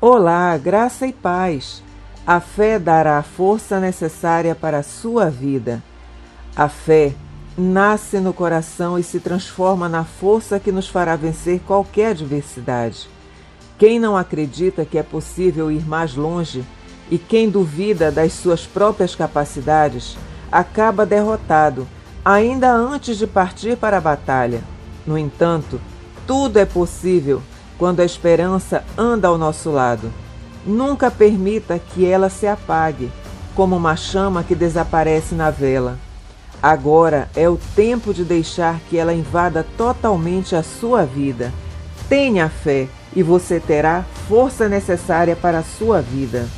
Olá, graça e paz. A fé dará a força necessária para a sua vida. A fé nasce no coração e se transforma na força que nos fará vencer qualquer adversidade. Quem não acredita que é possível ir mais longe e quem duvida das suas próprias capacidades acaba derrotado ainda antes de partir para a batalha. No entanto, tudo é possível quando a esperança anda ao nosso lado. Nunca permita que ela se apague, como uma chama que desaparece na vela. Agora é o tempo de deixar que ela invada totalmente a sua vida. Tenha fé e você terá força necessária para a sua vida.